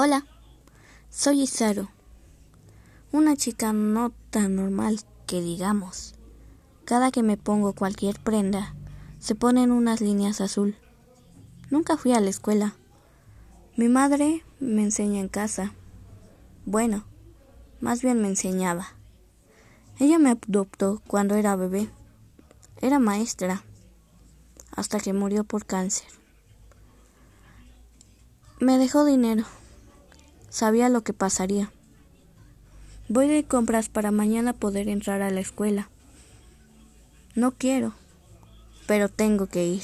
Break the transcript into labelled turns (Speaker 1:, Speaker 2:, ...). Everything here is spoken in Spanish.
Speaker 1: Hola, soy Isaru, una chica no tan normal que digamos. Cada que me pongo cualquier prenda, se ponen unas líneas azul. Nunca fui a la escuela. Mi madre me enseña en casa. Bueno, más bien me enseñaba. Ella me adoptó cuando era bebé. Era maestra, hasta que murió por cáncer. Me dejó dinero. Sabía lo que pasaría. Voy de compras para mañana poder entrar a la escuela. No quiero, pero tengo que ir.